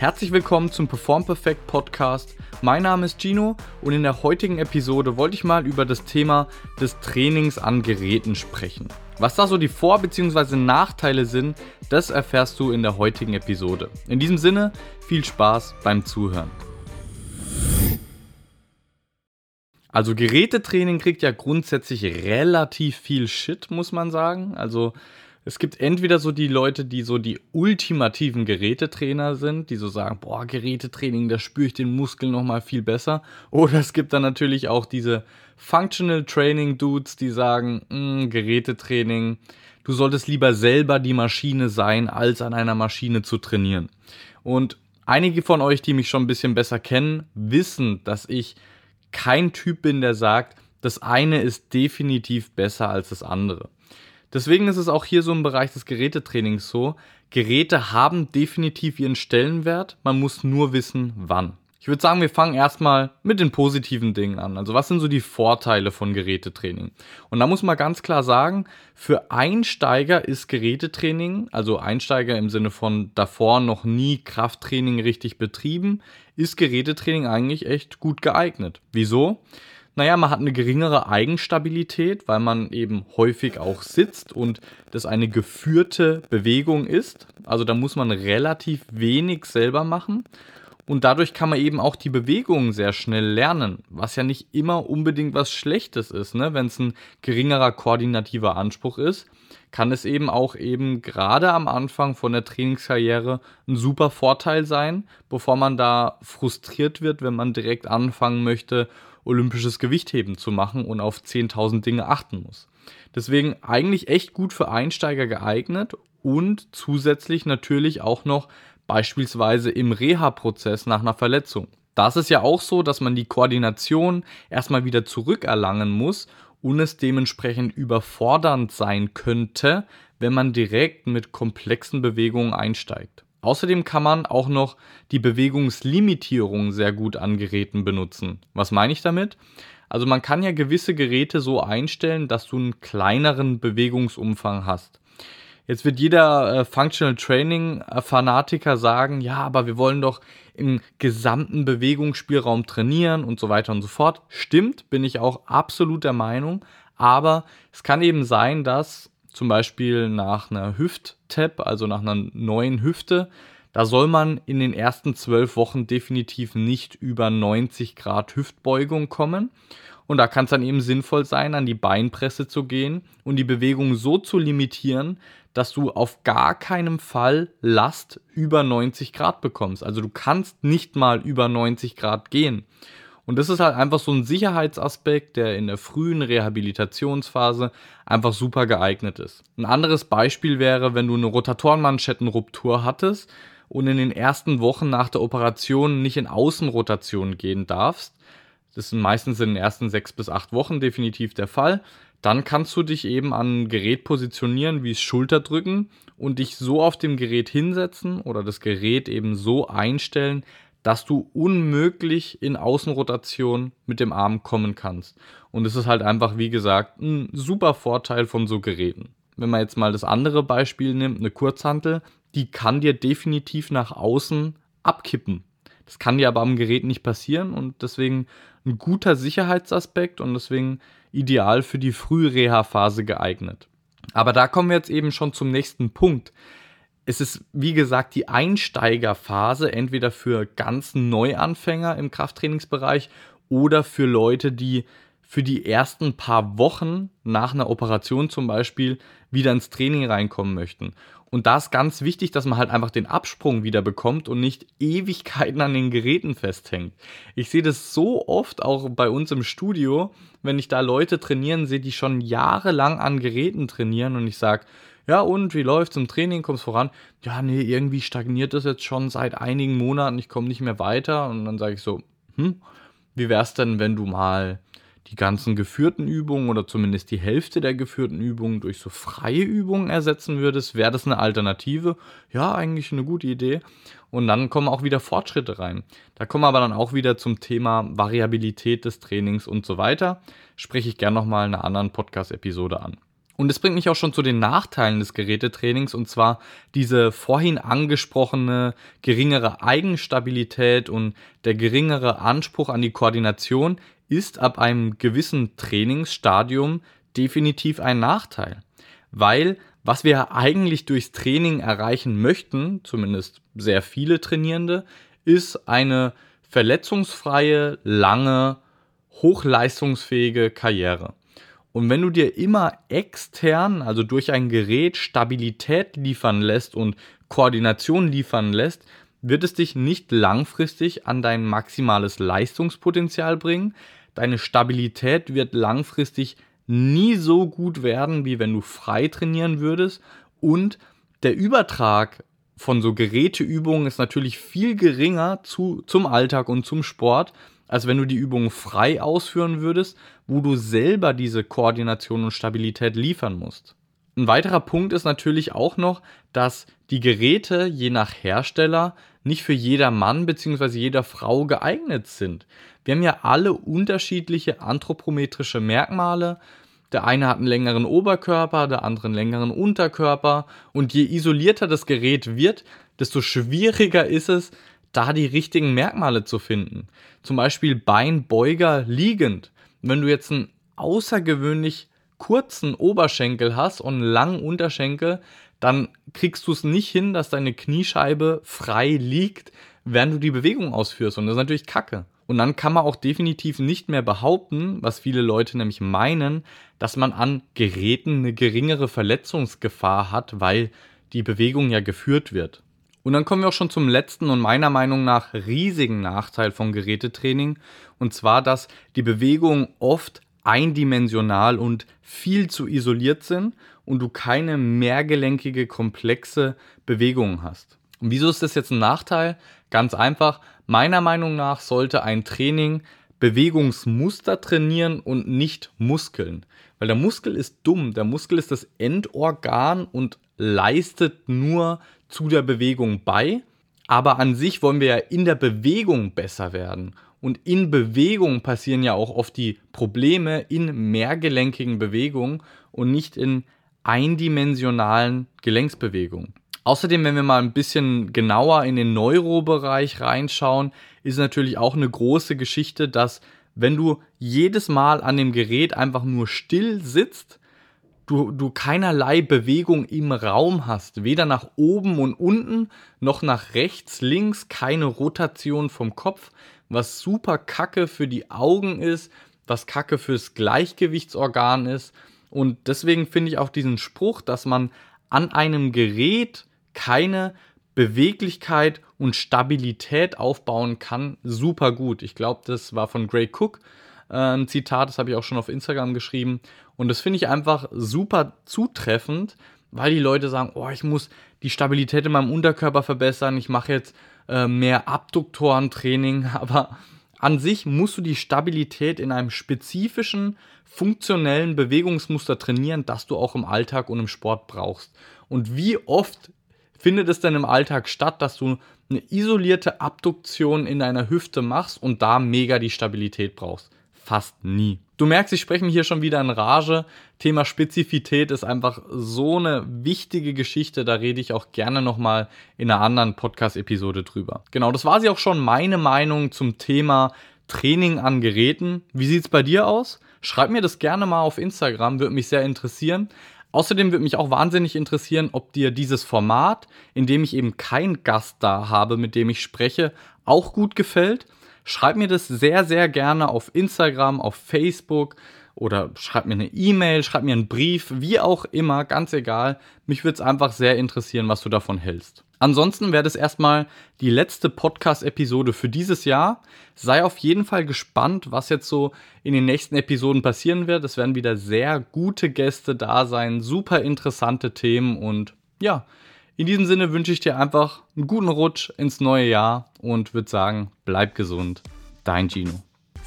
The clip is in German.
Herzlich willkommen zum Perform Perfect Podcast. Mein Name ist Gino und in der heutigen Episode wollte ich mal über das Thema des Trainings an Geräten sprechen. Was da so die Vor- bzw. Nachteile sind, das erfährst du in der heutigen Episode. In diesem Sinne, viel Spaß beim Zuhören. Also Gerätetraining kriegt ja grundsätzlich relativ viel Shit, muss man sagen. Also es gibt entweder so die Leute, die so die ultimativen Gerätetrainer sind, die so sagen, boah, Gerätetraining, da spüre ich den Muskel noch mal viel besser. Oder es gibt dann natürlich auch diese Functional Training Dudes, die sagen, hm, Gerätetraining, du solltest lieber selber die Maschine sein, als an einer Maschine zu trainieren. Und einige von euch, die mich schon ein bisschen besser kennen, wissen, dass ich kein Typ bin, der sagt, das eine ist definitiv besser als das andere. Deswegen ist es auch hier so im Bereich des Gerätetrainings so, Geräte haben definitiv ihren Stellenwert, man muss nur wissen, wann. Ich würde sagen, wir fangen erstmal mit den positiven Dingen an. Also was sind so die Vorteile von Gerätetraining? Und da muss man ganz klar sagen, für Einsteiger ist Gerätetraining, also Einsteiger im Sinne von davor noch nie Krafttraining richtig betrieben, ist Gerätetraining eigentlich echt gut geeignet. Wieso? Naja, man hat eine geringere Eigenstabilität, weil man eben häufig auch sitzt und das eine geführte Bewegung ist. Also da muss man relativ wenig selber machen. Und dadurch kann man eben auch die Bewegungen sehr schnell lernen, was ja nicht immer unbedingt was Schlechtes ist. Ne? Wenn es ein geringerer koordinativer Anspruch ist, kann es eben auch eben gerade am Anfang von der Trainingskarriere ein super Vorteil sein, bevor man da frustriert wird, wenn man direkt anfangen möchte olympisches Gewichtheben zu machen und auf 10.000 Dinge achten muss. Deswegen eigentlich echt gut für Einsteiger geeignet und zusätzlich natürlich auch noch beispielsweise im Reha-Prozess nach einer Verletzung. Da ist es ja auch so, dass man die Koordination erstmal wieder zurückerlangen muss und es dementsprechend überfordernd sein könnte, wenn man direkt mit komplexen Bewegungen einsteigt. Außerdem kann man auch noch die Bewegungslimitierung sehr gut an Geräten benutzen. Was meine ich damit? Also man kann ja gewisse Geräte so einstellen, dass du einen kleineren Bewegungsumfang hast. Jetzt wird jeder äh, Functional Training Fanatiker sagen, ja, aber wir wollen doch im gesamten Bewegungsspielraum trainieren und so weiter und so fort. Stimmt, bin ich auch absolut der Meinung. Aber es kann eben sein, dass zum Beispiel nach einer Hüft-Tap, also nach einer neuen Hüfte, da soll man in den ersten zwölf Wochen definitiv nicht über 90 Grad Hüftbeugung kommen. Und da kann es dann eben sinnvoll sein, an die Beinpresse zu gehen und die Bewegung so zu limitieren, dass du auf gar keinen Fall Last über 90 Grad bekommst. Also du kannst nicht mal über 90 Grad gehen. Und das ist halt einfach so ein Sicherheitsaspekt, der in der frühen Rehabilitationsphase einfach super geeignet ist. Ein anderes Beispiel wäre, wenn du eine Rotatorenmanschettenruptur hattest und in den ersten Wochen nach der Operation nicht in Außenrotation gehen darfst. Das ist meistens in den ersten sechs bis acht Wochen definitiv der Fall. Dann kannst du dich eben an ein Gerät positionieren, wie es Schulterdrücken und dich so auf dem Gerät hinsetzen oder das Gerät eben so einstellen, dass du unmöglich in Außenrotation mit dem Arm kommen kannst. Und es ist halt einfach, wie gesagt, ein super Vorteil von so Geräten. Wenn man jetzt mal das andere Beispiel nimmt, eine Kurzhantel, die kann dir definitiv nach außen abkippen. Das kann dir aber am Gerät nicht passieren und deswegen ein guter Sicherheitsaspekt und deswegen ideal für die Frühreha-Phase geeignet. Aber da kommen wir jetzt eben schon zum nächsten Punkt es ist, wie gesagt, die Einsteigerphase, entweder für ganz Neuanfänger im Krafttrainingsbereich oder für Leute, die für die ersten paar Wochen nach einer Operation zum Beispiel wieder ins Training reinkommen möchten. Und da ist ganz wichtig, dass man halt einfach den Absprung wieder bekommt und nicht Ewigkeiten an den Geräten festhängt. Ich sehe das so oft auch bei uns im Studio, wenn ich da Leute trainieren sehe, die schon jahrelang an Geräten trainieren und ich sage, ja, und wie läuft's im Training? Kommt's voran? Ja, nee, irgendwie stagniert das jetzt schon seit einigen Monaten. Ich komme nicht mehr weiter. Und dann sage ich so, hm, wie wär's denn, wenn du mal die ganzen geführten Übungen oder zumindest die Hälfte der geführten Übungen durch so freie Übungen ersetzen würdest, wäre das eine Alternative? Ja, eigentlich eine gute Idee. Und dann kommen auch wieder Fortschritte rein. Da kommen wir aber dann auch wieder zum Thema Variabilität des Trainings und so weiter. Spreche ich gerne nochmal in einer anderen Podcast-Episode an. Und das bringt mich auch schon zu den Nachteilen des Gerätetrainings und zwar diese vorhin angesprochene geringere Eigenstabilität und der geringere Anspruch an die Koordination ist ab einem gewissen Trainingsstadium definitiv ein Nachteil. Weil was wir eigentlich durchs Training erreichen möchten, zumindest sehr viele Trainierende, ist eine verletzungsfreie, lange, hochleistungsfähige Karriere. Und wenn du dir immer extern, also durch ein Gerät, Stabilität liefern lässt und Koordination liefern lässt, wird es dich nicht langfristig an dein maximales Leistungspotenzial bringen. Deine Stabilität wird langfristig nie so gut werden, wie wenn du frei trainieren würdest. Und der Übertrag von so Geräteübungen ist natürlich viel geringer zu, zum Alltag und zum Sport, als wenn du die Übungen frei ausführen würdest, wo du selber diese Koordination und Stabilität liefern musst. Ein weiterer Punkt ist natürlich auch noch, dass die Geräte je nach Hersteller nicht für jeder Mann bzw. jeder Frau geeignet sind. Wir haben ja alle unterschiedliche anthropometrische Merkmale. Der eine hat einen längeren Oberkörper, der andere einen längeren Unterkörper. Und je isolierter das Gerät wird, desto schwieriger ist es, da die richtigen Merkmale zu finden. Zum Beispiel Beinbeuger liegend. Wenn du jetzt einen außergewöhnlich kurzen Oberschenkel hast und einen langen Unterschenkel, dann kriegst du es nicht hin, dass deine Kniescheibe frei liegt, während du die Bewegung ausführst. Und das ist natürlich Kacke. Und dann kann man auch definitiv nicht mehr behaupten, was viele Leute nämlich meinen, dass man an Geräten eine geringere Verletzungsgefahr hat, weil die Bewegung ja geführt wird. Und dann kommen wir auch schon zum letzten und meiner Meinung nach riesigen Nachteil von Gerätetraining. Und zwar, dass die Bewegungen oft eindimensional und viel zu isoliert sind und du keine mehrgelenkige, komplexe Bewegungen hast. Und wieso ist das jetzt ein Nachteil? Ganz einfach, meiner Meinung nach sollte ein Training Bewegungsmuster trainieren und nicht Muskeln. Weil der Muskel ist dumm. Der Muskel ist das Endorgan und leistet nur zu der Bewegung bei. Aber an sich wollen wir ja in der Bewegung besser werden. Und in Bewegung passieren ja auch oft die Probleme in mehrgelenkigen Bewegungen und nicht in eindimensionalen Gelenksbewegungen. Außerdem, wenn wir mal ein bisschen genauer in den Neurobereich reinschauen, ist natürlich auch eine große Geschichte, dass wenn du jedes Mal an dem Gerät einfach nur still sitzt, du, du keinerlei Bewegung im Raum hast, weder nach oben und unten noch nach rechts, links, keine Rotation vom Kopf, was super kacke für die Augen ist, was kacke fürs Gleichgewichtsorgan ist. Und deswegen finde ich auch diesen Spruch, dass man an einem Gerät keine Beweglichkeit und Stabilität aufbauen kann, super gut. Ich glaube, das war von Gray Cook äh, ein Zitat, das habe ich auch schon auf Instagram geschrieben. Und das finde ich einfach super zutreffend, weil die Leute sagen, oh, ich muss die Stabilität in meinem Unterkörper verbessern, ich mache jetzt äh, mehr Abduktorentraining, aber an sich musst du die Stabilität in einem spezifischen, funktionellen Bewegungsmuster trainieren, das du auch im Alltag und im Sport brauchst. Und wie oft findet es denn im Alltag statt, dass du eine isolierte Abduktion in deiner Hüfte machst und da mega die Stabilität brauchst? Fast nie. Du merkst, ich spreche mich hier schon wieder in Rage. Thema Spezifität ist einfach so eine wichtige Geschichte. Da rede ich auch gerne nochmal in einer anderen Podcast-Episode drüber. Genau, das war sie auch schon meine Meinung zum Thema Training an Geräten. Wie sieht es bei dir aus? Schreib mir das gerne mal auf Instagram, würde mich sehr interessieren. Außerdem würde mich auch wahnsinnig interessieren, ob dir dieses Format, in dem ich eben keinen Gast da habe, mit dem ich spreche, auch gut gefällt. Schreib mir das sehr, sehr gerne auf Instagram, auf Facebook oder schreib mir eine E-Mail, schreib mir einen Brief, wie auch immer, ganz egal. Mich würde es einfach sehr interessieren, was du davon hältst. Ansonsten wäre das erstmal die letzte Podcast-Episode für dieses Jahr. Sei auf jeden Fall gespannt, was jetzt so in den nächsten Episoden passieren wird. Es werden wieder sehr gute Gäste da sein, super interessante Themen und ja, in diesem Sinne wünsche ich dir einfach einen guten Rutsch ins neue Jahr und würde sagen, bleib gesund. Dein Gino.